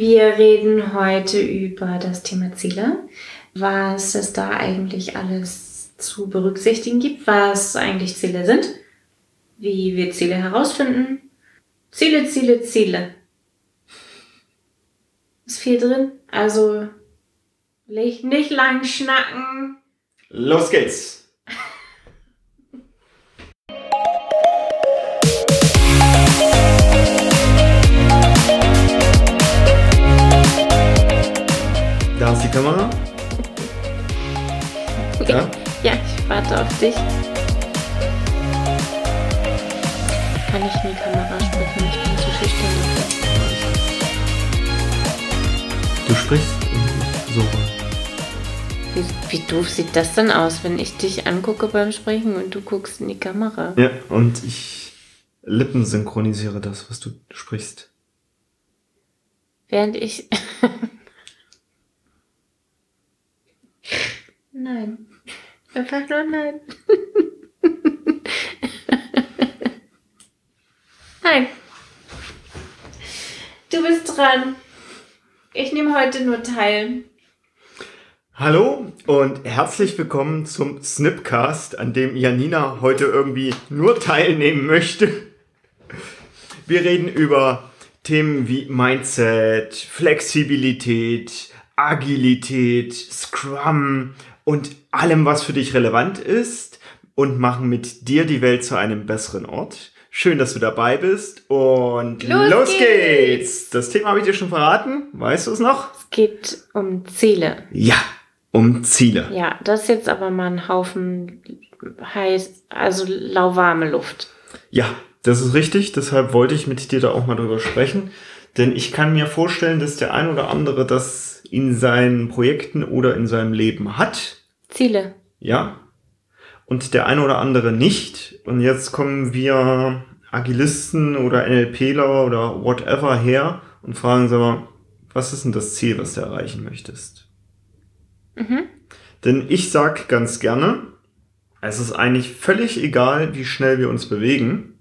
Wir reden heute über das Thema Ziele, was es da eigentlich alles zu berücksichtigen gibt, was eigentlich Ziele sind, wie wir Ziele herausfinden. Ziele, Ziele, Ziele. Ist viel drin, also nicht lang schnacken. Los geht's! Da ist die Kamera. Ja? Ja, ich warte auf dich. Kann ich in die Kamera sprechen? Ich bin zu schüchtern. Du sprichst so. Wie, wie doof sieht das denn aus, wenn ich dich angucke beim Sprechen und du guckst in die Kamera? Ja, und ich Lippen synchronisiere das, was du sprichst. Während ich. Nein. Einfach nur nein. nein. Du bist dran. Ich nehme heute nur teil. Hallo und herzlich willkommen zum Snipcast, an dem Janina heute irgendwie nur teilnehmen möchte. Wir reden über Themen wie Mindset, Flexibilität, Agilität, Scrum und allem, was für dich relevant ist und machen mit dir die Welt zu einem besseren Ort. Schön, dass du dabei bist und Los los, geht's. geht's. Das Thema habe ich dir schon verraten. Weißt du es noch? Es geht um Ziele. Ja, um Ziele. Ja, das ist jetzt aber mal ein Haufen heiß, also lauwarme Luft. Ja, das ist richtig. Deshalb wollte ich mit dir da auch mal drüber sprechen. Denn ich kann mir vorstellen, dass der ein oder andere das in seinen Projekten oder in seinem Leben hat. Ziele. Ja. Und der eine oder andere nicht. Und jetzt kommen wir Agilisten oder NLPler oder whatever her und fragen sie mal, was ist denn das Ziel, was du erreichen möchtest? Mhm. Denn ich sag ganz gerne, es ist eigentlich völlig egal, wie schnell wir uns bewegen.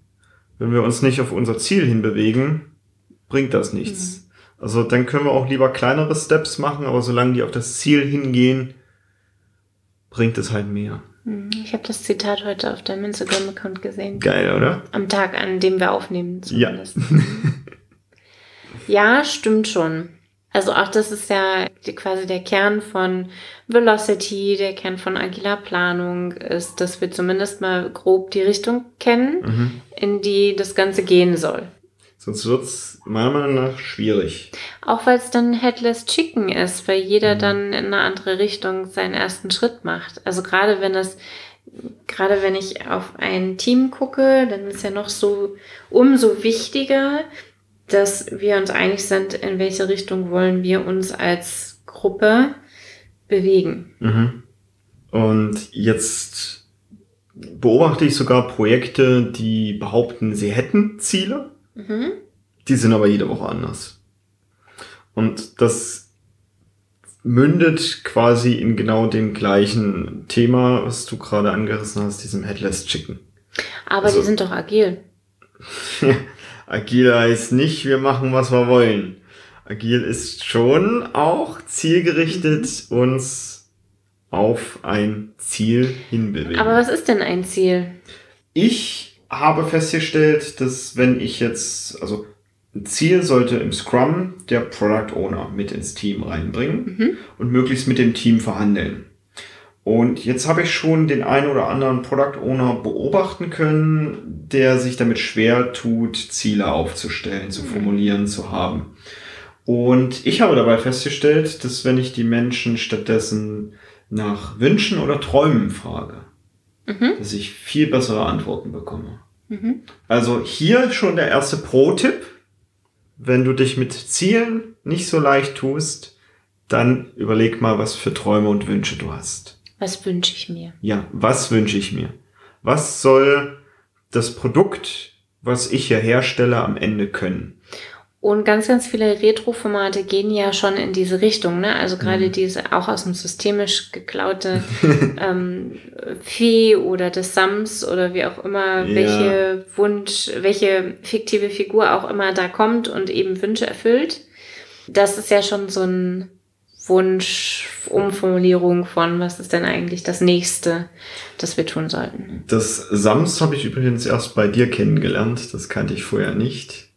Wenn wir uns nicht auf unser Ziel hinbewegen, bringt das nichts. Also dann können wir auch lieber kleinere Steps machen, aber solange die auf das Ziel hingehen, bringt es halt mehr. Hm, Ich habe das Zitat heute auf deinem Instagram-Account gesehen. Geil, oder? Am Tag, an dem wir aufnehmen. Ja. Zumindest. ja, stimmt schon. Also auch das ist ja quasi der Kern von Velocity, der Kern von agiler Planung ist, dass wir zumindest mal grob die Richtung kennen, Mhm. in die das Ganze gehen soll. Sonst wird's meiner Meinung nach schwierig. Auch weil es dann Headless Chicken ist, weil jeder Mhm. dann in eine andere Richtung seinen ersten Schritt macht. Also gerade wenn das, gerade wenn ich auf ein Team gucke, dann ist ja noch so umso wichtiger, dass wir uns einig sind, in welche Richtung wollen wir uns als Gruppe bewegen. Mhm. Und jetzt beobachte ich sogar Projekte, die behaupten, sie hätten Ziele. Mhm. Die sind aber jede Woche anders. Und das mündet quasi in genau dem gleichen Thema, was du gerade angerissen hast, diesem Headless Chicken. Aber Also- die sind doch agil. Agil heißt nicht, wir machen, was wir wollen. Agil ist schon auch zielgerichtet uns auf ein Ziel hinbewegen. Aber was ist denn ein Ziel? Ich habe festgestellt, dass wenn ich jetzt, also ein Ziel sollte im Scrum der Product Owner mit ins Team reinbringen Mhm. und möglichst mit dem Team verhandeln. Und jetzt habe ich schon den einen oder anderen Product Owner beobachten können, der sich damit schwer tut, Ziele aufzustellen, zu formulieren, zu haben. Und ich habe dabei festgestellt, dass wenn ich die Menschen stattdessen nach Wünschen oder Träumen frage, Mhm. dass ich viel bessere Antworten bekomme. Mhm. Also hier schon der erste Pro-Tipp. Wenn du dich mit Zielen nicht so leicht tust, dann überleg mal, was für Träume und Wünsche du hast. Was wünsche ich mir? Ja, was wünsche ich mir? Was soll das Produkt, was ich hier herstelle, am Ende können? Und ganz, ganz viele Retro-Formate gehen ja schon in diese Richtung, ne? Also gerade Mhm. diese auch aus dem systemisch geklaute ähm, Fee oder des Sams oder wie auch immer, Ja. welche Wunsch, welche fiktive Figur auch immer da kommt und eben Wünsche erfüllt. das ist ja schon so ein Wunsch, Umformulierung von, was ist denn eigentlich das nächste, das wir tun sollten. Das Sams habe ich übrigens erst bei dir kennengelernt. Das kannte ich vorher nicht.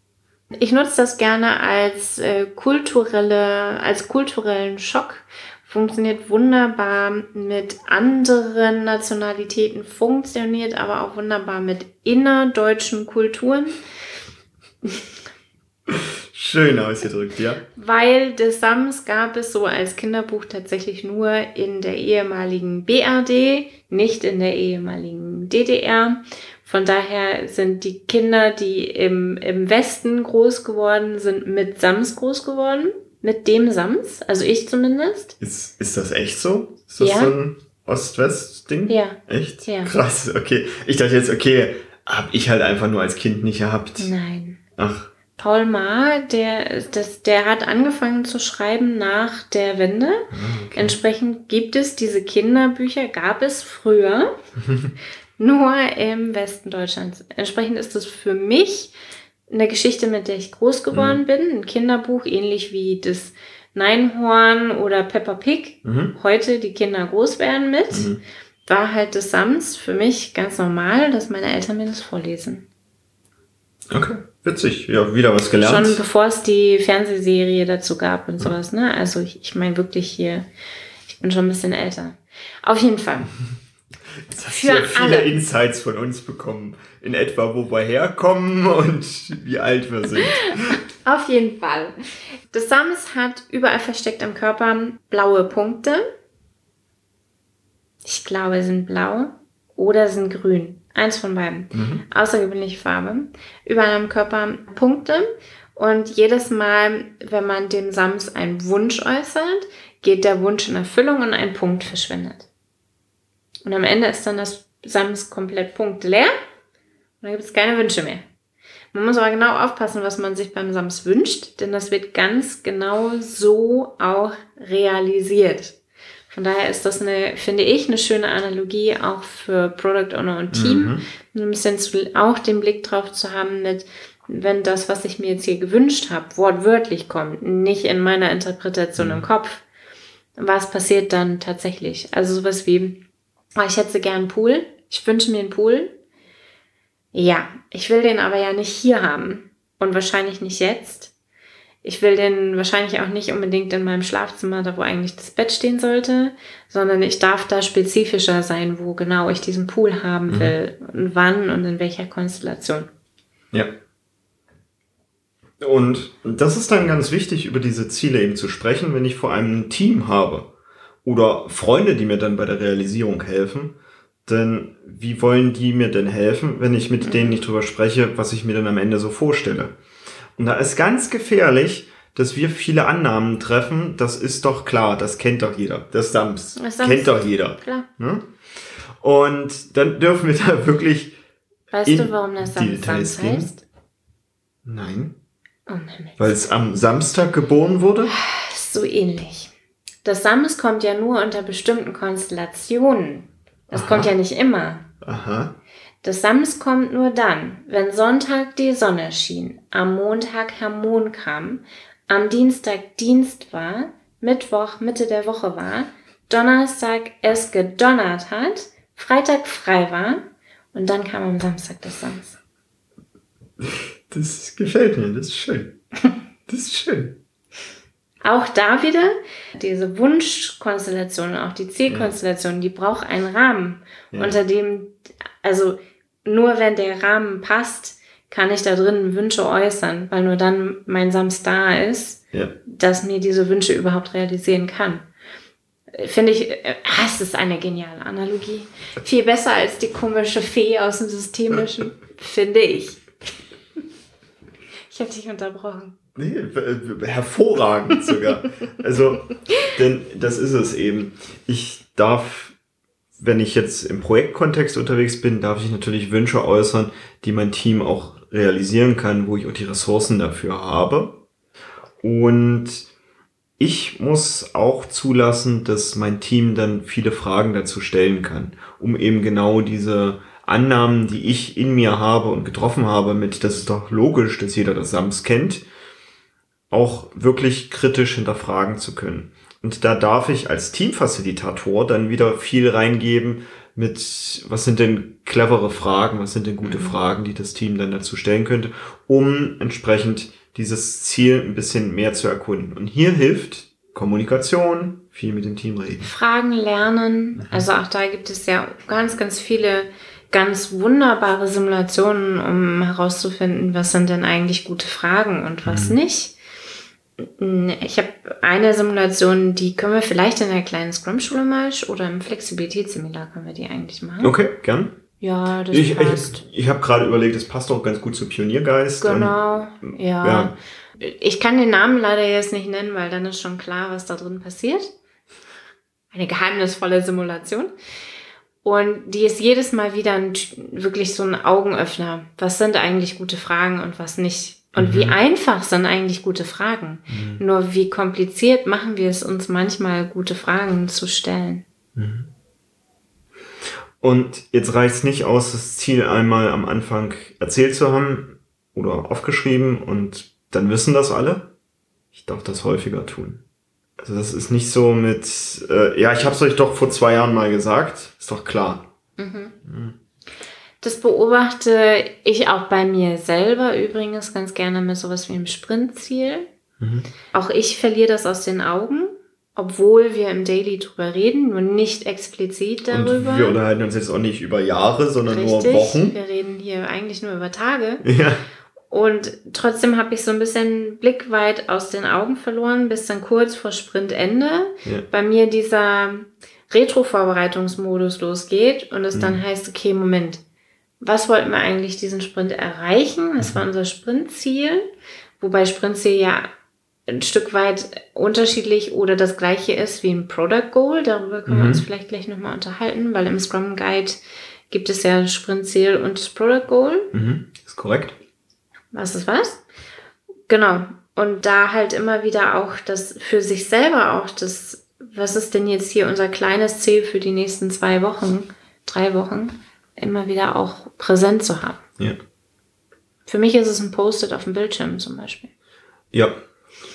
Ich nutze das gerne als äh, kulturelle, als kulturellen Schock. Funktioniert wunderbar mit anderen Nationalitäten, funktioniert aber auch wunderbar mit innerdeutschen Kulturen. Schön ausgedrückt, ja. Weil des Sams gab es so als Kinderbuch tatsächlich nur in der ehemaligen BRD, nicht in der ehemaligen DDR. Von daher sind die Kinder, die im, im Westen groß geworden sind, mit Sams groß geworden. Mit dem Sams, also ich zumindest. Ist, ist das echt so? Ist das Ja. so ein Ost-West-Ding? Ja. Echt? Ja. Krass, okay. Ich dachte jetzt, okay, hab ich halt einfach nur als Kind nicht gehabt. Nein. Ach, Paul Maar, der, das, der hat angefangen zu schreiben nach der Wende. okay. Entsprechend gibt es diese Kinderbücher, gab es früher, nur im Westen Deutschlands. Entsprechend ist es für mich eine Geschichte, mit der ich groß geworden bin. Ein Kinderbuch, ähnlich wie das Neinhorn oder Peppa Pig. Mhm. Heute die Kinder groß werden mit. Mhm. War halt des Sams für mich ganz normal, dass meine Eltern mir das vorlesen. Okay, witzig. Ja, wieder was gelernt. Schon bevor es die Fernsehserie dazu gab und sowas, ne? Also ich, ich meine wirklich hier, ich bin schon ein bisschen älter. Auf jeden Fall. Jetzt hast für du ja viele alle. Insights von uns bekommen. In etwa, wo wir herkommen und wie alt wir sind. Auf jeden Fall. Das Sams hat überall versteckt am Körper blaue Punkte. Ich glaube, sie sind blau oder sind grün. Eins von beiden. Mhm. Außergewöhnliche Farbe. Überall am Körper Punkte. Und jedes Mal, wenn man dem Sams einen Wunsch äußert, geht der Wunsch in Erfüllung und ein Punkt verschwindet. Und am Ende ist dann das Sams komplett punktleer. Und dann gibt es keine Wünsche mehr. Man muss aber genau aufpassen, was man sich beim Sams wünscht, denn das wird ganz genau so auch realisiert. Von daher ist das eine, finde ich, eine schöne Analogie auch für Product Owner und Team. Mhm. Ein bisschen zu, auch den Blick drauf zu haben mit, wenn das, was ich mir jetzt hier gewünscht habe, wortwörtlich kommt, nicht in meiner Interpretation im Kopf, was passiert dann tatsächlich? Also sowas wie, ich hätte gern einen Pool, ich wünsche mir einen Pool. Ja, ich will den aber ja nicht hier haben und wahrscheinlich nicht jetzt. Ich will den wahrscheinlich auch nicht unbedingt in meinem Schlafzimmer, da wo eigentlich das Bett stehen sollte, sondern ich darf da spezifischer sein, wo genau ich diesen Pool haben will und wann und in welcher Konstellation. Ja. Und das ist dann ganz wichtig, über diese Ziele eben zu sprechen, wenn ich vor allem ein Team habe oder Freunde, die mir dann bei der Realisierung helfen. Denn wie wollen die mir denn helfen, wenn ich mit denen nicht drüber spreche, was ich mir dann am Ende so vorstelle? Und da ist ganz gefährlich, dass wir viele Annahmen treffen. Das ist doch klar, das kennt doch jeder. Das Sams. kennt doch jeder. Klar. Ne? Und dann dürfen wir da wirklich. Weißt du, warum das Sam Details Sams gehen? heißt? Nein. Oh. Weil es am Samstag geboren wurde? So ähnlich. Das Sams kommt ja nur unter bestimmten Konstellationen. Das Aha. kommt ja nicht immer. Aha. Das Sams kommt nur dann, wenn Sonntag die Sonne schien, am Montag Herr Mond kam, am Dienstag Dienst war, Mittwoch Mitte der Woche war, Donnerstag es gedonnert hat, Freitag frei war und dann kam am Samstag das Sams. Das gefällt mir, das ist schön. Das ist schön. Auch da wieder, diese Wunschkonstellation, auch die Zielkonstellation, die braucht einen Rahmen, Ja. unter dem, also nur wenn der Rahmen passt, kann ich da drin Wünsche äußern, weil nur dann mein Sams da ist, Ja. dass mir diese Wünsche überhaupt realisieren kann. Finde ich, ah, es ist eine geniale Analogie. Viel besser als die komische Fee aus dem Systemischen, finde ich. Ich habe dich unterbrochen. Nee, hervorragend sogar. Also, denn das ist es eben. Ich darf, wenn ich jetzt im Projektkontext unterwegs bin, darf ich natürlich Wünsche äußern, die mein Team auch realisieren kann, wo ich auch die Ressourcen dafür habe. Und ich muss auch zulassen, dass mein Team dann viele Fragen dazu stellen kann, um eben genau diese Annahmen, die ich in mir habe und getroffen habe, mit, das ist doch logisch, dass jeder das Sams kennt, auch wirklich kritisch hinterfragen zu können. Und da darf ich als Teamfacilitator dann wieder viel reingeben mit, was sind denn clevere Fragen, was sind denn gute mhm. Fragen, die das Team dann dazu stellen könnte, um entsprechend dieses Ziel ein bisschen mehr zu erkunden. Und hier hilft Kommunikation, viel mit dem Team reden. Fragen lernen. Mhm. Also auch da gibt es ja ganz, ganz viele ganz wunderbare Simulationen, um herauszufinden, was sind denn eigentlich gute Fragen und was mhm. nicht. Ich habe eine Simulation, die können wir vielleicht in der kleinen Scrum-Schule mal oder im Flexibilitätsseminar können wir die eigentlich machen. Okay, gern. Ja, das ich, passt. Ich, ich habe gerade überlegt, es passt auch ganz gut zu Pioniergeist. Genau, und, ja. ja. Ich kann den Namen leider jetzt nicht nennen, weil dann ist schon klar, was da drin passiert. Eine geheimnisvolle Simulation. Und die ist jedes Mal wieder ein, wirklich so ein Augenöffner. Was sind eigentlich gute Fragen und was nicht? Und mhm. wie einfach sind eigentlich gute Fragen? Mhm. Nur wie kompliziert machen wir es uns manchmal, gute Fragen zu stellen? Mhm. Und jetzt reicht es nicht aus, das Ziel einmal am Anfang erzählt zu haben oder aufgeschrieben und dann wissen das alle. Ich darf das häufiger tun. Also das ist nicht so mit, äh, ja, ich habe es euch doch vor zwei Jahren mal gesagt, ist doch klar. Mhm. Das beobachte ich auch bei mir selber übrigens ganz gerne mit sowas wie einem Sprintziel. Mhm. Auch ich verliere das aus den Augen, obwohl wir im Daily drüber reden, nur nicht explizit darüber. Und wir unterhalten uns jetzt auch nicht über Jahre, sondern Richtig. nur Wochen. Wir reden hier eigentlich nur über Tage. Ja. Und trotzdem habe ich so ein bisschen Blick weit aus den Augen verloren, bis dann kurz vor Sprintende ja. bei mir dieser Retro-Vorbereitungsmodus losgeht und es mhm. dann heißt, okay, Moment, was wollten wir eigentlich diesen Sprint erreichen? Das war unser Sprintziel, wobei Sprintziel ja ein Stück weit unterschiedlich oder das gleiche ist wie ein Product Goal. Darüber können mhm. wir uns vielleicht gleich nochmal unterhalten, weil im Scrum Guide gibt es ja Sprintziel und Product Goal. Mhm. Ist korrekt was ist was. Genau. Und da halt immer wieder auch das für sich selber auch das, was ist denn jetzt hier unser kleines Ziel für die nächsten zwei Wochen, drei Wochen, immer wieder auch präsent zu haben. Ja. Für mich ist es ein Post-it auf dem Bildschirm zum Beispiel. Ja.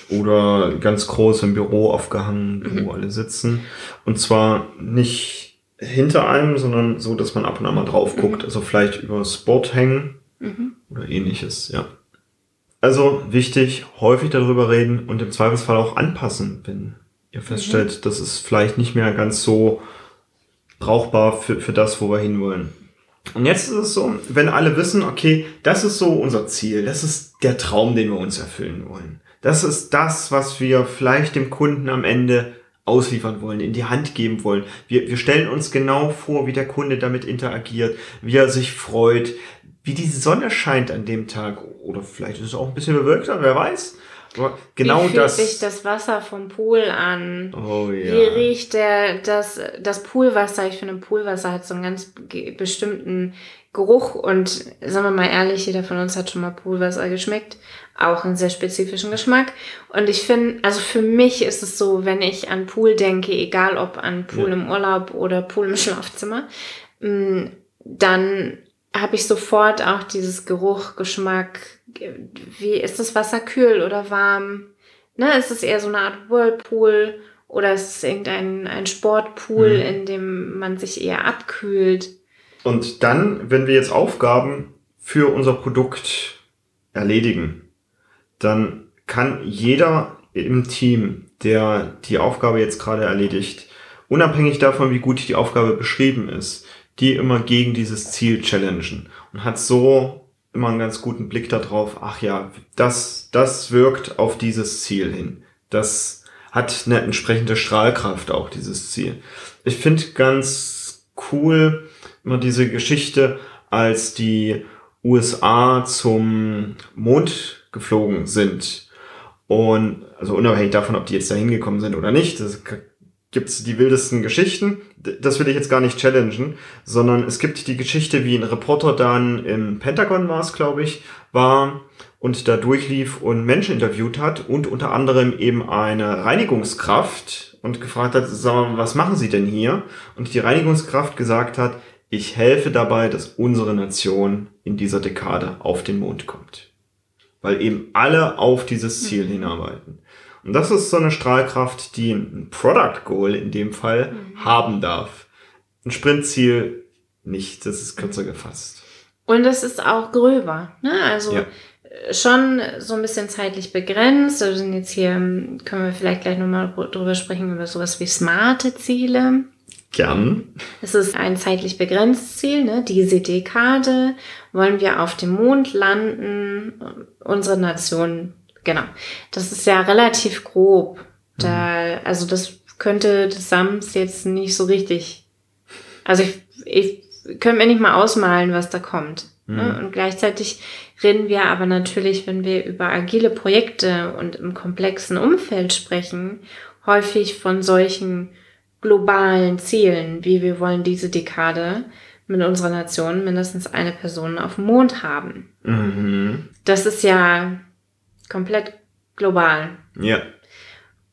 Oder ganz groß im Büro aufgehangen, wo mhm. alle sitzen. Und zwar nicht hinter einem, sondern so, dass man ab und an mal drauf guckt. Mhm. Also vielleicht über Board hängen mhm. oder ähnliches, ja. Also wichtig, häufig darüber reden und im Zweifelsfall auch anpassen, wenn ihr feststellt, mhm. das ist vielleicht nicht mehr ganz so brauchbar für, für das, wo wir hinwollen. Und jetzt ist es so, wenn alle wissen, okay, das ist so unser Ziel, das ist der Traum, den wir uns erfüllen wollen. Das ist das, was wir vielleicht dem Kunden am Ende ausliefern wollen, in die Hand geben wollen. Wir, wir stellen uns genau vor, wie der Kunde damit interagiert, wie er sich freut, wie die Sonne scheint an dem Tag. Oder vielleicht ist es auch ein bisschen bewölkter, wer weiß. Genau wie fühlt das. sich das Wasser vom Pool an? Oh ja. Wie riecht der, das, das Poolwasser? Ich finde, Poolwasser hat so einen ganz bestimmten Geruch und sagen wir mal ehrlich, jeder von uns hat schon mal Poolwasser geschmeckt. Auch einen sehr spezifischen Geschmack. Und ich finde, also für mich ist es so, wenn ich an Pool denke, egal ob an Pool ja. im Urlaub oder Pool im Schlafzimmer, mm, dann habe ich sofort auch dieses Geruch, Geschmack. Wie ist das Wasser kühl oder warm? Ne, ist es eher so eine Art Whirlpool oder ist es irgendein ein Sportpool, mhm. in dem man sich eher abkühlt? Und dann, wenn wir jetzt Aufgaben für unser Produkt erledigen, dann kann jeder im Team, der die Aufgabe jetzt gerade erledigt, unabhängig davon, wie gut die Aufgabe beschrieben ist, die immer gegen dieses Ziel challengen und hat so immer einen ganz guten Blick darauf, ach ja, das, das wirkt auf dieses Ziel hin. Das hat eine entsprechende Strahlkraft auch, dieses Ziel. Ich finde ganz cool immer diese Geschichte, als die USA zum Mond geflogen sind. Und also unabhängig davon, ob die jetzt da hingekommen sind oder nicht, das gibt's die wildesten Geschichten. Das will ich jetzt gar nicht challengen, sondern es gibt die Geschichte, wie ein Reporter dann im Pentagon war es, glaube ich, war und da durchlief und Menschen interviewt hat und unter anderem eben eine Reinigungskraft und gefragt hat, sag mal, was machen Sie denn hier? Und die Reinigungskraft gesagt hat, ich helfe dabei, dass unsere Nation in dieser Dekade auf den Mond kommt. weil eben alle auf dieses Ziel mhm. hinarbeiten. Und das ist so eine Strahlkraft, die ein Product Goal in dem Fall mhm. haben darf. Ein Sprintziel nicht, das ist kürzer gefasst. Und es ist auch gröber. Ne? Also ja. schon so ein bisschen zeitlich begrenzt. Wir sind jetzt hier, können wir vielleicht gleich nochmal drüber sprechen, über sowas wie smarte Ziele. Gern. Es ist ein zeitlich begrenztes Ziel, ne? diese Dekade wollen wir auf dem Mond landen, unsere Nation, genau. Das ist ja relativ grob. Da, also das könnte das Sams jetzt nicht so richtig. Also ich, ich könnte mir nicht mal ausmalen, was da kommt. Ne? Mhm. Und gleichzeitig reden wir aber natürlich, wenn wir über agile Projekte und im komplexen Umfeld sprechen, häufig von solchen globalen Zielen, wie wir wollen diese Dekade mit unserer Nation mindestens eine Person auf dem Mond haben. Mhm. Das ist ja komplett global. Ja.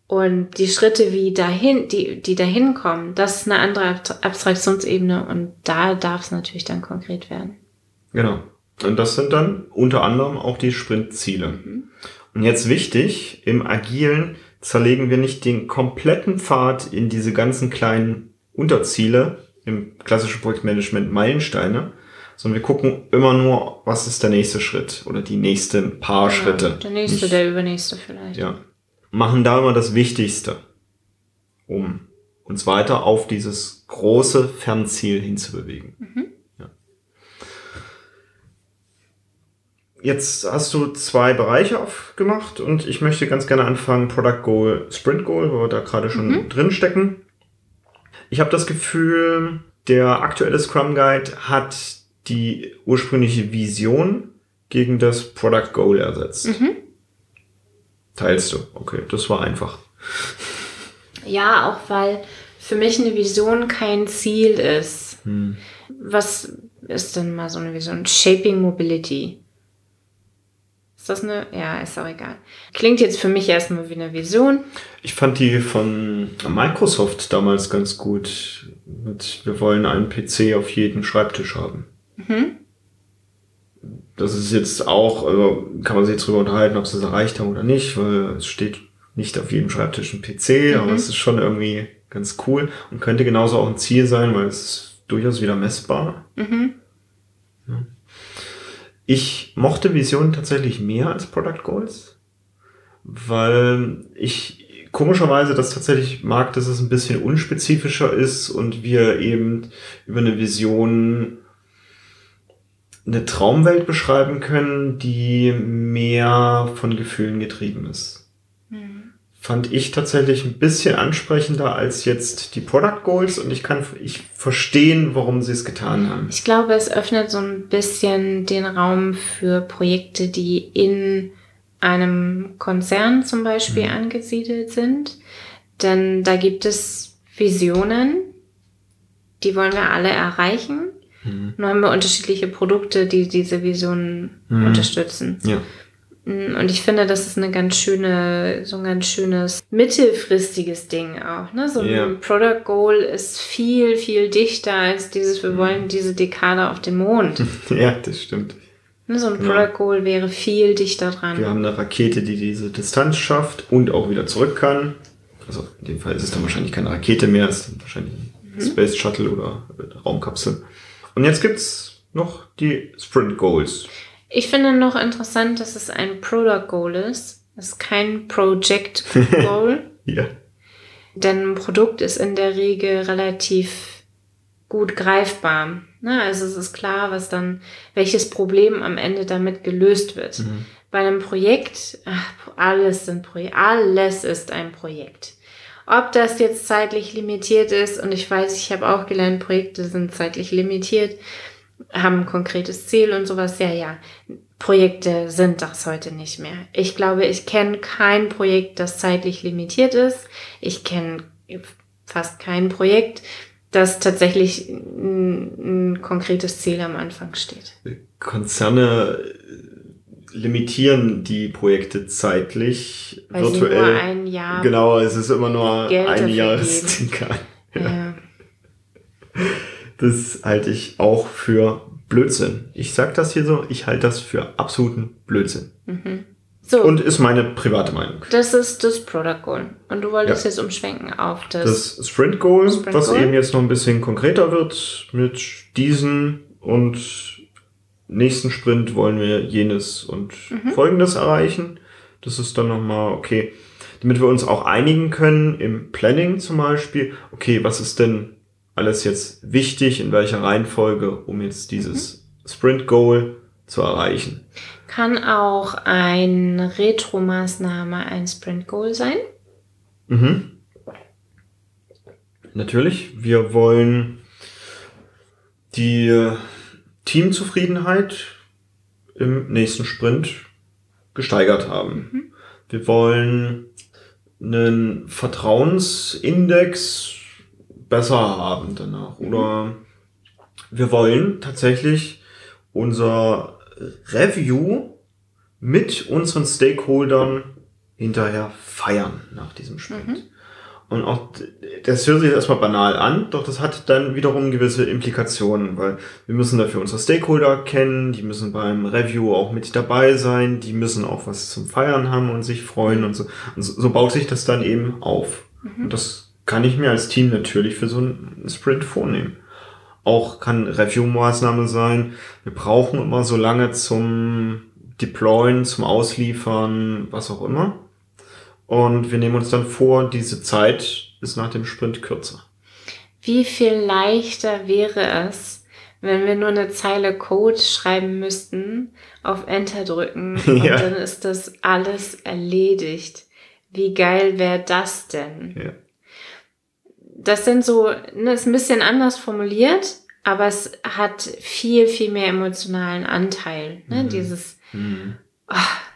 Und die Schritte, wie dahin, die, die dahin kommen, das ist eine andere Abstraktionsebene und da darf es natürlich dann konkret werden. Genau. Und das sind dann unter anderem auch die Sprintziele. Mhm. Und jetzt wichtig, im Agilen zerlegen wir nicht den kompletten Pfad in diese ganzen kleinen Unterziele im klassischen Projektmanagement Meilensteine, sondern wir gucken immer nur, was ist der nächste Schritt oder die nächsten paar ja, Schritte. Der nächste, nicht, der übernächste vielleicht. Ja. Machen da immer das Wichtigste, um uns weiter auf dieses große Fernziel hinzubewegen. Mhm. Jetzt hast du zwei Bereiche aufgemacht und ich möchte ganz gerne anfangen, Product Goal, Sprint Goal, wo wir da gerade schon mhm. drin stecken. Ich habe das Gefühl, der aktuelle Scrum Guide hat die ursprüngliche Vision gegen das Product Goal ersetzt. Mhm. Teilst du? Okay, das war einfach. Ja, auch weil für mich eine Vision kein Ziel ist. Hm. Was ist denn mal so eine Vision? Shaping Mobility. Ist das eine? Ja, ist auch egal. Klingt jetzt für mich erstmal wie eine Vision. Ich fand die von Microsoft damals ganz gut. Mit, wir wollen einen PC auf jedem Schreibtisch haben. Mhm. Das ist jetzt auch, also kann man sich jetzt drüber unterhalten, ob sie es erreicht haben oder nicht, weil es steht nicht auf jedem Schreibtisch ein PC, mhm. aber es ist schon irgendwie ganz cool und könnte genauso auch ein Ziel sein, weil es ist durchaus wieder messbar. Mhm. Ja. Ich mochte Visionen tatsächlich mehr als Product Goals, weil ich komischerweise das tatsächlich mag, dass es ein bisschen unspezifischer ist und wir eben über eine Vision eine Traumwelt beschreiben können, die mehr von Gefühlen getrieben ist fand ich tatsächlich ein bisschen ansprechender als jetzt die Product Goals und ich kann ich verstehen, warum sie es getan haben. Ich glaube, es öffnet so ein bisschen den Raum für Projekte, die in einem Konzern zum Beispiel mhm. angesiedelt sind. Denn da gibt es Visionen, die wollen wir alle erreichen. Mhm. Nur haben wir unterschiedliche Produkte, die diese Visionen mhm. unterstützen. Ja. Mm, und ich finde, das ist eine ganz schöne, so ein ganz schönes mittelfristiges Ding auch. Ne? So ein yeah. Product Goal ist viel, viel dichter als dieses, wir wollen diese Dekade auf dem Mond. ja, das stimmt. Ne? So ein ja. Product Goal wäre viel dichter dran. Wir haben eine Rakete, die diese Distanz schafft und auch wieder zurück kann. Also in dem Fall ist es dann wahrscheinlich keine Rakete mehr, es ist wahrscheinlich mhm. Space Shuttle oder Raumkapsel. Und jetzt gibt's noch die Sprint Goals. Ich finde noch interessant, dass es ein Product Goal ist. Es ist kein Project Goal. ja. Denn ein Produkt ist in der Regel relativ gut greifbar. Ne? Also es ist klar, was dann, welches Problem am Ende damit gelöst wird. Mhm. Bei einem Projekt, ach, alles sind Pro alles ist ein Projekt. Ob das jetzt zeitlich limitiert ist, und ich weiß, ich habe auch gelernt, Projekte sind zeitlich limitiert, haben ein konkretes Ziel und sowas. Ja, ja. Projekte sind das heute nicht mehr. Ich glaube, ich kenne kein Projekt, das zeitlich limitiert ist. Ich kenne fast kein Projekt, das tatsächlich ein, ein, konkretes Ziel am Anfang steht. Konzerne limitieren die Projekte zeitlich Weil virtuell. nur ein Jahr. Genau, es ist immer nur Geld ein Jahresdinker. Ja. ja. Das halte ich auch für Blödsinn. Ich sag das hier so, ich halte das für absoluten Blödsinn. Mhm. So, Und ist meine private Meinung. das ist das Product Goal. Und du wolltest Ja. jetzt umschwenken auf das. Das Sprint Goal, Sprint was Goal. eben jetzt noch ein bisschen konkreter wird mit diesen und nächsten Sprint wollen wir jenes und Mhm. folgendes erreichen. Das ist dann nochmal, okay, damit wir uns auch einigen können im Planning zum Beispiel, okay, was ist denn alles jetzt wichtig, in welcher Reihenfolge, um jetzt dieses Mhm. Sprint Goal zu erreichen. Kann auch eine Retro-Maßnahme ein Sprint Goal sein. Mhm. Natürlich, wir wollen die Teamzufriedenheit im nächsten Sprint gesteigert haben. Wir wollen einen Vertrauensindex besser haben danach. Oder wir wollen tatsächlich unser Review mit unseren Stakeholdern hinterher feiern nach diesem Sprint. Und auch, das hört sich erstmal banal an, doch das hat dann wiederum gewisse Implikationen, weil wir müssen dafür unsere Stakeholder kennen, die müssen beim Review auch mit dabei sein, die müssen auch was zum Feiern haben und sich freuen und so. Und so, so baut sich das dann eben auf. Und das kann ich mir als Team natürlich für so einen Sprint vornehmen. Auch kann Review-Maßnahme sein, wir brauchen immer so lange zum Deployen, zum Ausliefern, was auch immer. Und wir nehmen uns dann vor, diese Zeit ist nach dem Sprint kürzer. Wie viel leichter wäre es, wenn wir nur eine Zeile Code schreiben müssten, auf Enter drücken und Ja. dann ist das alles erledigt. Wie geil wäre das denn? Ja. Das sind so, ne, ist ein bisschen anders formuliert, aber es hat viel, viel mehr emotionalen Anteil. Ne? Mhm. Dieses, ach,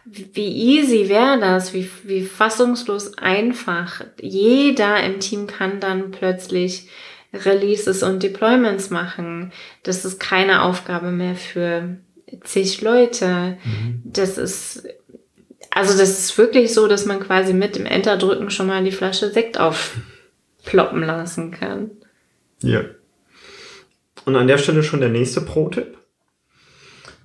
wie easy wäre das, wie, wie fassungslos einfach. Jeder im Team kann dann plötzlich Releases und Deployments machen. Das ist keine Aufgabe mehr für zig Leute. Das ist, also das ist wirklich so, dass man quasi mit dem Enter-Drücken schon mal die Flasche Sekt aufploppen lassen kann. Ja. Und an der Stelle schon der nächste Pro-Tipp.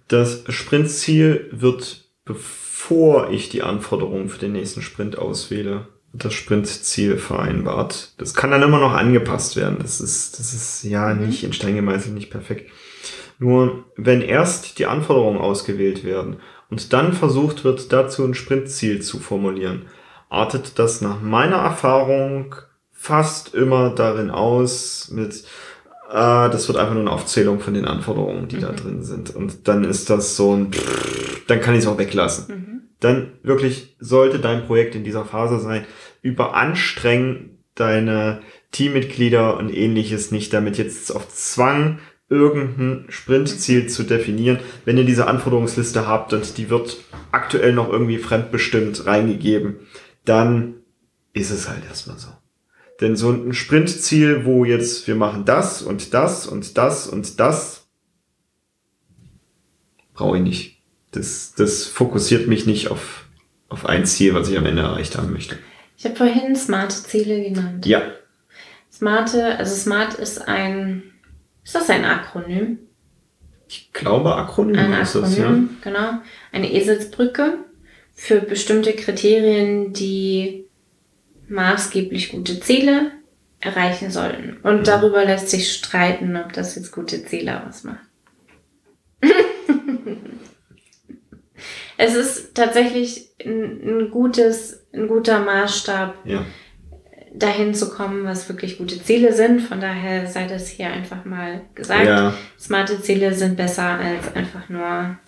Das Sprintziel wird, bevor ich die Anforderungen für den nächsten Sprint auswähle, das Sprintziel vereinbart. Das kann dann immer noch angepasst werden. Das ist, das ist ja nicht in Stein gemeißelt, nicht perfekt. Nur wenn erst die Anforderungen ausgewählt werden und dann versucht wird, dazu ein Sprintziel zu formulieren, artet das nach meiner Erfahrung fast immer darin aus mit, äh, das wird einfach nur eine Aufzählung von den Anforderungen, die da drin sind. Und dann ist das so ein, dann kann ich es auch weglassen. Dann wirklich sollte dein Projekt in dieser Phase sein, überanstrengen deine Teammitglieder und ähnliches nicht, damit jetzt auf Zwang irgendein Sprintziel zu definieren. Wenn ihr diese Anforderungsliste habt und die wird aktuell noch irgendwie fremdbestimmt reingegeben, dann ist es halt erstmal so. Denn so ein Sprintziel, wo jetzt wir machen das und das und das und das, brauche ich nicht. Das, das fokussiert mich nicht auf, auf ein Ziel, was ich am Ende erreicht haben möchte. Ich habe vorhin smarte Ziele genannt. Ja, Smarte, also Smart ist ein, ist das ein Akronym? ich glaube Akronym Ein ist das, ja. Akronym, genau. Eine Eselsbrücke für bestimmte Kriterien, die maßgeblich gute Ziele erreichen sollten. Und darüber lässt sich streiten, ob das jetzt gute Ziele ausmacht. es ist tatsächlich ein, ein gutes, ein guter Maßstab, Ja, dahin zu kommen, was wirklich gute Ziele sind. Von daher sei das hier einfach mal gesagt. ja, Smarte Ziele sind besser als einfach nur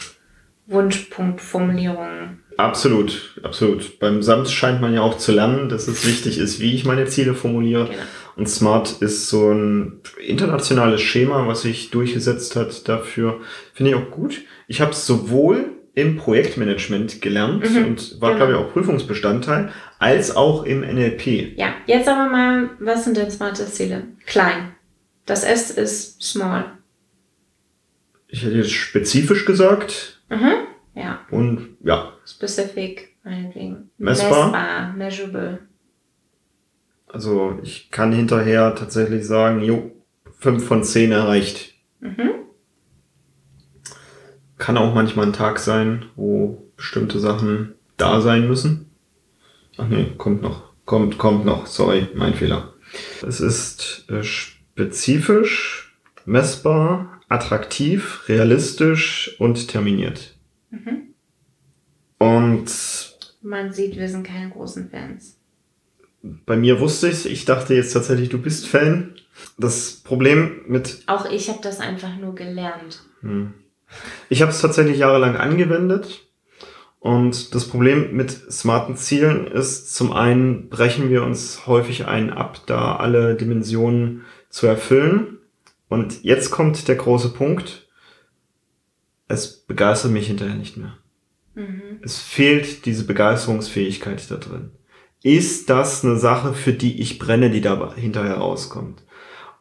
Wunschpunktformulierungen. Absolut, absolut. Beim SAMS scheint man ja auch zu lernen, dass es wichtig ist, wie ich meine Ziele formuliere. Genau. Und SMART ist so ein internationales Schema, was sich durchgesetzt hat dafür. Finde ich auch gut. Ich habe es sowohl im Projektmanagement gelernt und war, genau. glaube ich, auch Prüfungsbestandteil, als auch im NLP. Ja, jetzt aber mal, was sind denn smarte Ziele? Klein. Das S ist small. Ich hätte jetzt spezifisch gesagt Mhm. Ja, und ja, specific, meinetwegen. Messbar. Messbar, measurable. also ich kann hinterher tatsächlich sagen, jo, fünf von zehn erreicht. Mhm. kann auch manchmal ein Tag sein, wo bestimmte Sachen da sein müssen. Ach nee, kommt noch. Kommt, kommt noch. Sorry, mein Fehler. Es ist äh, spezifisch, messbar, attraktiv, realistisch und terminiert. Mhm. Und man sieht, wir sind keine großen Fans. Bei mir wusste ich Ich dachte jetzt tatsächlich, du bist Fan. Das Problem mit. Auch ich habe das einfach nur gelernt. Hm. Ich habe es tatsächlich jahrelang angewendet. Und das Problem mit smarten Zielen ist, zum einen brechen wir uns häufig ein ab, da alle Dimensionen zu erfüllen. Und jetzt kommt der große Punkt. Es begeistert mich hinterher nicht mehr. Mhm. Es fehlt diese Begeisterungsfähigkeit da drin. Ist das eine Sache, für die ich brenne, die da hinterher rauskommt?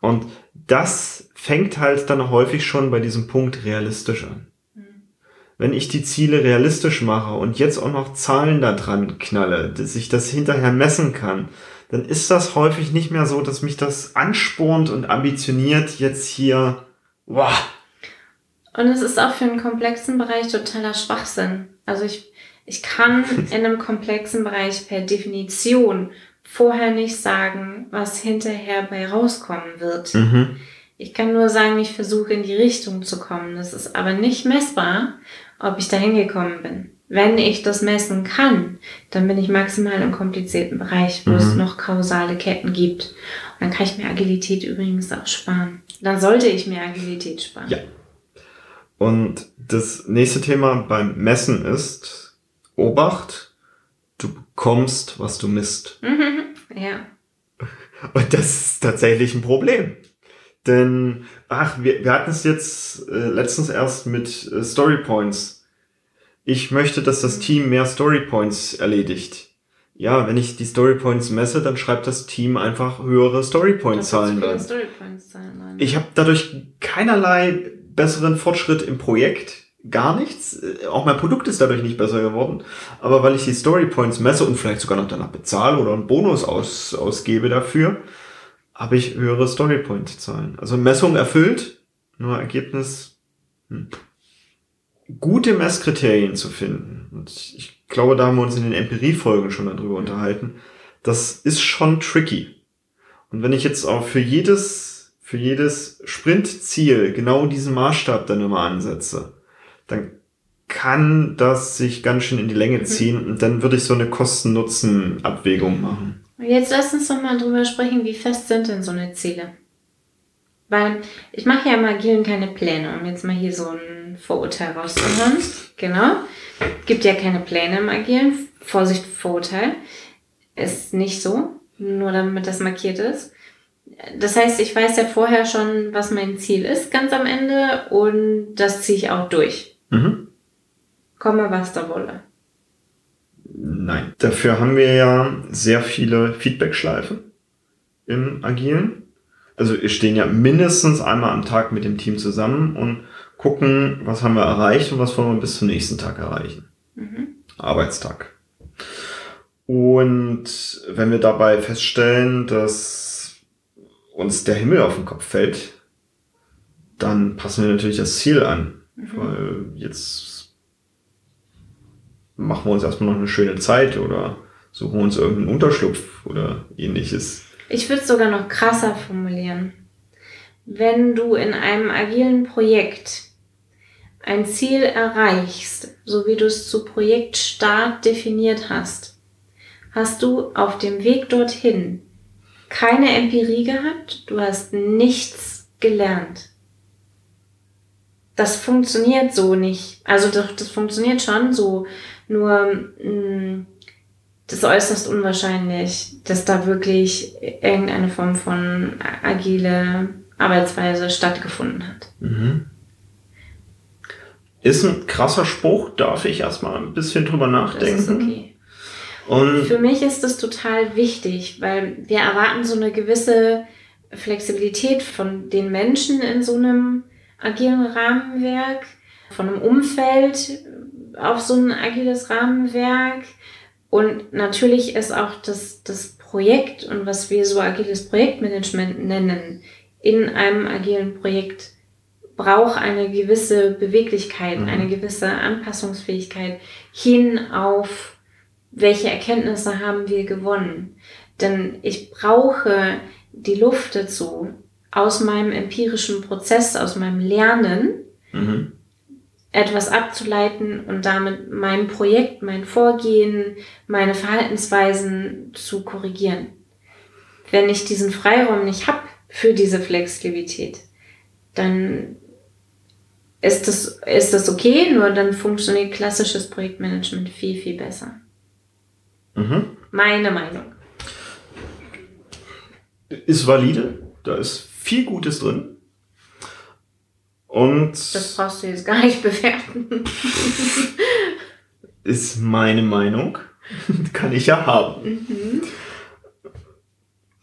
Und das fängt halt dann häufig schon bei diesem Punkt realistisch an wenn ich die Ziele realistisch mache und jetzt auch noch Zahlen da dran knalle, dass ich das hinterher messen kann, dann ist das häufig nicht mehr so, dass mich das anspornt und ambitioniert jetzt hier, wow. Und es ist auch für einen komplexen Bereich totaler Schwachsinn. Also ich, ich kann in einem komplexen Bereich per Definition vorher nicht sagen, was hinterher bei rauskommen wird. Mhm. Ich kann nur sagen, ich versuche in die Richtung zu kommen. Das ist aber nicht messbar ob ich da hingekommen bin. Wenn ich das messen kann, dann bin ich maximal im komplizierten Bereich, wo mhm. es noch kausale Ketten gibt. Und dann kann ich mir Agilität übrigens auch sparen. Dann sollte ich mir Agilität sparen. Ja. Und das nächste Thema beim Messen ist Obacht, du bekommst, was du misst. ja. Und das ist tatsächlich ein Problem. Denn, ach, wir, wir hatten es jetzt äh, letztens erst mit äh, Story Points. Ich möchte, dass das Team mehr Story Points erledigt. Ja, wenn ich die Story Points messe, dann schreibt das Team einfach höhere Story Point Zahlen rein. Ich habe dadurch keinerlei besseren Fortschritt im Projekt, gar nichts. Äh, auch mein Produkt ist dadurch nicht besser geworden. Aber weil ich die Story Points messe und vielleicht sogar noch danach bezahle oder einen Bonus aus, ausgebe dafür, habe ich höhere Storypoint-Zahlen. Also Messung erfüllt, nur Ergebnis. Hm. Gute Messkriterien zu finden. Und ich glaube, da haben wir uns in den Empirie-Folgen schon darüber unterhalten. Das ist schon tricky. Und wenn ich jetzt auch für jedes, für jedes Sprintziel genau diesen Maßstab dann immer ansetze, dann kann das sich ganz schön in die Länge mhm. ziehen und dann würde ich so eine Kosten-Nutzen-Abwägung machen. Jetzt lass uns doch mal drüber sprechen, wie fest sind denn so eine Ziele? Weil ich mache ja im Agilen keine Pläne, um jetzt mal hier so ein Vorurteil rauszuhören. Genau. Gibt ja keine Pläne im Agilen. Vorsicht, Vorurteil. Ist nicht so. Nur damit das markiert ist. Das heißt, ich weiß ja vorher schon, was mein Ziel ist, ganz am Ende, und das ziehe ich auch durch. Mhm. Komme, was da wolle. Nein. Dafür haben wir ja sehr viele Feedback-Schleifen im Agilen. Also wir stehen ja mindestens einmal am Tag mit dem Team zusammen und gucken, was haben wir erreicht und was wollen wir bis zum nächsten Tag erreichen. Mhm. Arbeitstag. Und wenn wir dabei feststellen, dass uns der Himmel auf den Kopf fällt, dann passen wir natürlich das Ziel an. Mhm. Weil jetzt machen wir uns erstmal noch eine schöne Zeit oder suchen uns irgendeinen Unterschlupf oder ähnliches. Ich würde es sogar noch krasser formulieren. Wenn du in einem agilen Projekt ein Ziel erreichst, so wie du es zu Projektstart definiert hast, hast du auf dem Weg dorthin keine Empirie gehabt, du hast nichts gelernt. Das funktioniert so nicht. Also doch, das funktioniert schon so nur mh, mm, das ist äußerst unwahrscheinlich, dass da wirklich irgendeine Form von agile Arbeitsweise stattgefunden hat. Mhm. Ist ein krasser Spruch, darf ich erstmal ein bisschen drüber nachdenken. Das ist okay. Und Für mich ist das total wichtig, weil wir erwarten so eine gewisse Flexibilität von den Menschen in so einem agilen Rahmenwerk, von einem Umfeld, auf so ein agiles Rahmenwerk. Und natürlich ist auch das, das Projekt und was wir so agiles Projektmanagement nennen, in einem agilen Projekt brauche eine gewisse Beweglichkeit, mhm. eine gewisse Anpassungsfähigkeit hin auf welche Erkenntnisse haben wir gewonnen. Denn ich brauche die Luft dazu aus meinem empirischen Prozess, aus meinem Lernen, mhm. etwas abzuleiten und damit mein Projekt, mein Vorgehen, meine Verhaltensweisen zu korrigieren. Wenn ich diesen Freiraum nicht habe für diese Flexibilität, dann ist das, ist das okay, nur dann funktioniert klassisches Projektmanagement viel, viel besser. Mhm. Meine Meinung. Ist valide, da ist viel Gutes drin. Und. Das brauchst du jetzt gar nicht bewerten. ist meine Meinung. Kann ich ja haben. Mhm.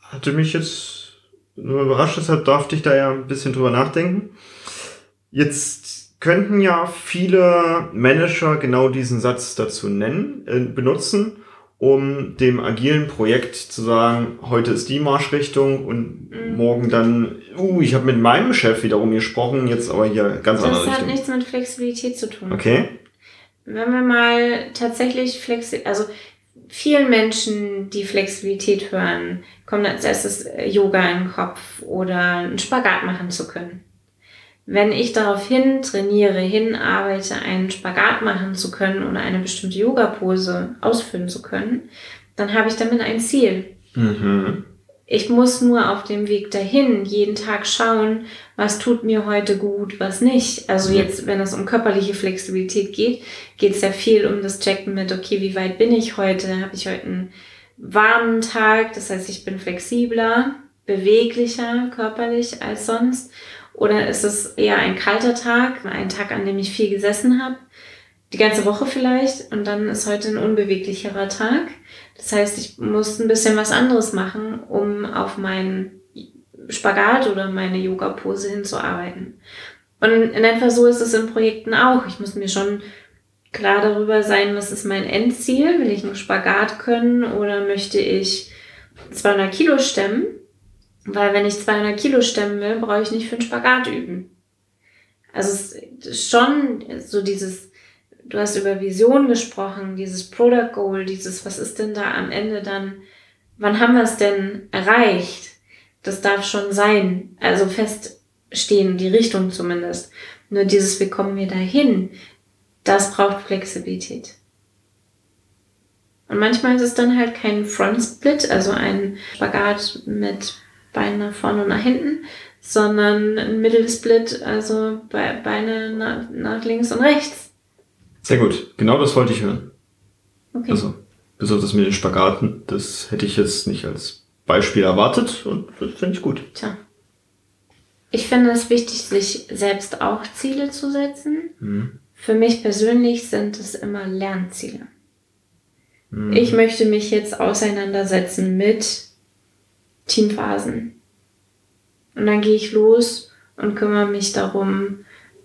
Hatte mich jetzt nur überrascht, deshalb darf ich da ja ein bisschen drüber nachdenken. Jetzt könnten ja viele Manager genau diesen Satz dazu nennen, äh, benutzen, um dem agilen Projekt zu sagen, heute ist die Marschrichtung und mhm. morgen dann, uh, ich habe mit meinem Chef wiederum gesprochen, jetzt aber hier ganz das andere. Das hat nichts mit Flexibilität zu tun. Okay. Wenn wir mal tatsächlich flexi also vielen Menschen, die Flexibilität hören, kommt als erstes Yoga in den Kopf oder einen Spagat machen zu können. Wenn ich darauf hin trainiere, hinarbeite, einen Spagat machen zu können oder eine bestimmte Yoga-Pose ausführen zu können, dann habe ich damit ein Ziel. Mhm. Ich muss nur auf dem Weg dahin jeden Tag schauen, was tut mir heute gut, was nicht. Also jetzt, wenn es um körperliche Flexibilität geht, geht es ja viel um das Checken mit, okay, wie weit bin ich heute? Habe ich heute einen warmen Tag? Das heißt, ich bin flexibler, beweglicher körperlich als sonst. Oder ist es eher ein kalter Tag, ein Tag, an dem ich viel gesessen habe, die ganze Woche vielleicht, und dann ist heute ein unbeweglicherer Tag. Das heißt, ich muss ein bisschen was anderes machen, um auf meinen Spagat oder meine Yoga-Pose hinzuarbeiten. Und in etwa so ist es in Projekten auch. Ich muss mir schon klar darüber sein, was ist mein Endziel? Will ich einen Spagat können oder möchte ich 200 Kilo stemmen? Weil wenn ich 200 Kilo stemmen will, brauche ich nicht für einen Spagat üben. Also es ist schon so dieses, du hast über Vision gesprochen, dieses Product Goal, dieses, was ist denn da am Ende dann, wann haben wir es denn erreicht? Das darf schon sein, also feststehen, die Richtung zumindest. Nur dieses, wie kommen wir dahin, das braucht Flexibilität. Und manchmal ist es dann halt kein Front Split, also ein Spagat mit Beine nach vorne und nach hinten, sondern ein Mittelsplit, also Beine nach, nach links und rechts. Sehr gut, genau das wollte ich hören. Okay. Also, besonders mit den Spagaten, das hätte ich jetzt nicht als Beispiel erwartet und das finde ich gut. Tja. Ich finde es wichtig, sich selbst auch Ziele zu setzen. Mhm. Für mich persönlich sind es immer Lernziele. Mhm. Ich möchte mich jetzt auseinandersetzen mit Teamphasen. Und dann gehe ich los und kümmere mich darum,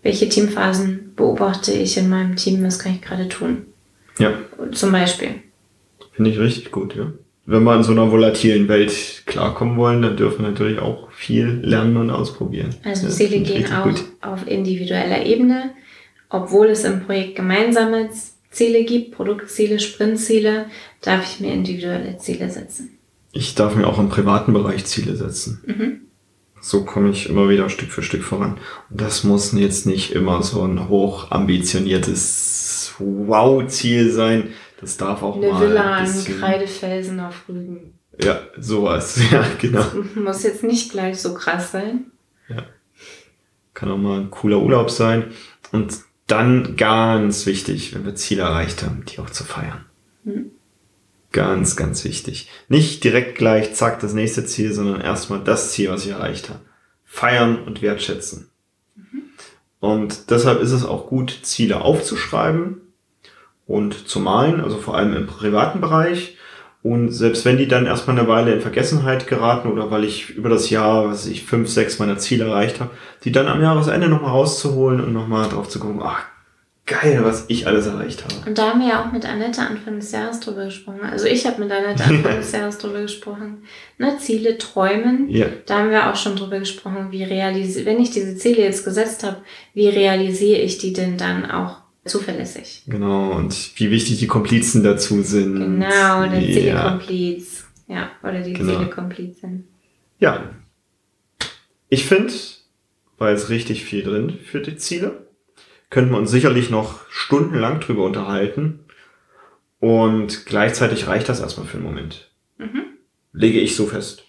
welche Teamphasen beobachte ich in meinem Team, was kann ich gerade tun. Ja. Zum Beispiel. Finde ich richtig gut, ja. Wenn wir in so einer volatilen Welt klarkommen wollen, dann dürfen wir natürlich auch viel lernen und ausprobieren. Also Ziele gehen auch gut. auf individueller Ebene, obwohl es im Projekt gemeinsame Ziele gibt, Produktziele, Sprintziele, darf ich mir individuelle Ziele setzen ich darf mir auch im privaten Bereich Ziele setzen. Mhm. So komme ich immer wieder Stück für Stück voran. Und das muss jetzt nicht immer so ein hoch ambitioniertes Wow-Ziel sein. Das darf auch Eine mal. Eine Villa an Kreidefelsen auf Rügen. Ja, sowas. Ja, genau. Das muss jetzt nicht gleich so krass sein. Ja. Kann auch mal ein cooler Urlaub sein. Und dann ganz wichtig, wenn wir Ziele erreicht haben, die auch zu feiern. Mhm. Ganz, ganz wichtig. Nicht direkt gleich, zack, das nächste Ziel, sondern erstmal das Ziel, was ich erreicht habe. Feiern und wertschätzen. Mhm. Und deshalb ist es auch gut, Ziele aufzuschreiben und zu malen, also vor allem im privaten Bereich. Und selbst wenn die dann erstmal eine Weile in Vergessenheit geraten oder weil ich über das Jahr, was ich fünf, sechs meiner Ziele erreicht habe, die dann am Jahresende nochmal rauszuholen und nochmal drauf zu gucken, ach, geil, was ich alles erreicht habe. Und da haben wir ja auch mit Annette Anfang des Jahres drüber gesprochen. Also ich habe mit Annette Anfang des Jahres drüber gesprochen. Ne, Ziele träumen. Ja. Da haben wir auch schon drüber gesprochen, wie realisiere, wenn ich diese Ziele jetzt gesetzt habe, wie realisiere ich die denn dann auch zuverlässig? Genau, und wie wichtig die Komplizen dazu sind. Genau, der ja. Ziele-Kompliz. Ja, oder die Genau. Ziele-Komplizen. Ja. Ich finde, war jetzt richtig viel drin für die Ziele. Könnten wir uns sicherlich noch stundenlang drüber unterhalten. Und gleichzeitig reicht das erstmal für den Moment. Mhm. Lege ich so fest.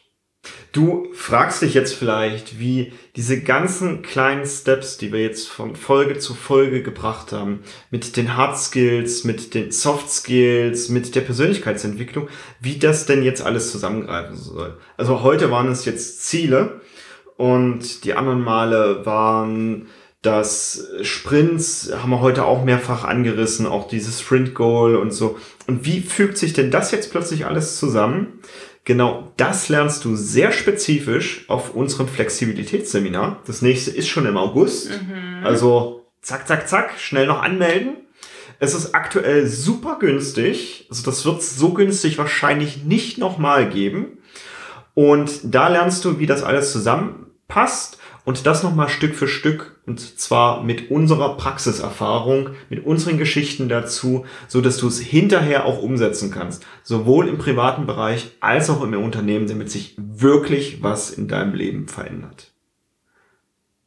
Du fragst dich jetzt vielleicht, wie diese ganzen kleinen Steps, die wir jetzt von Folge zu Folge gebracht haben, mit den Hard Skills, mit den Soft Skills, mit der Persönlichkeitsentwicklung, wie das denn jetzt alles zusammengreifen soll. Also heute waren es jetzt Ziele und die anderen Male waren das Sprints, haben wir heute auch mehrfach angerissen, auch dieses Sprint Goal und so. Und wie fügt sich denn das jetzt plötzlich alles zusammen? Genau das lernst du sehr spezifisch auf unserem Flexibilitätsseminar. Das nächste ist schon im August. Also zack, zack, zack, schnell noch anmelden. Es ist aktuell super günstig. Also das wird es so günstig wahrscheinlich nicht nochmal geben. Und da lernst du, wie das alles zusammenpasst und das nochmal Stück für Stück und zwar mit unserer Praxiserfahrung, mit unseren Geschichten dazu, so dass du es hinterher auch umsetzen kannst. Sowohl im privaten Bereich als auch im Unternehmen, damit sich wirklich was in deinem Leben verändert.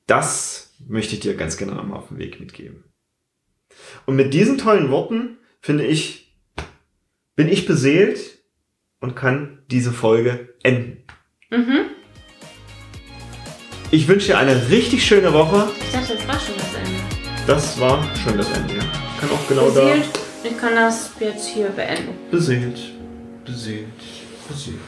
Das möchte ich dir ganz gerne einmal auf den Weg mitgeben. Und mit diesen tollen Worten, finde ich, bin ich beseelt und kann diese Folge enden. Mhm. Ich wünsche dir eine richtig schöne Woche. Ich dachte, das war schon das Ende. Das war schon das Ende. ja. Ich kann auch genau Beseelt. Ich kann das jetzt hier beenden. da beseelt, beseelt, beseelt.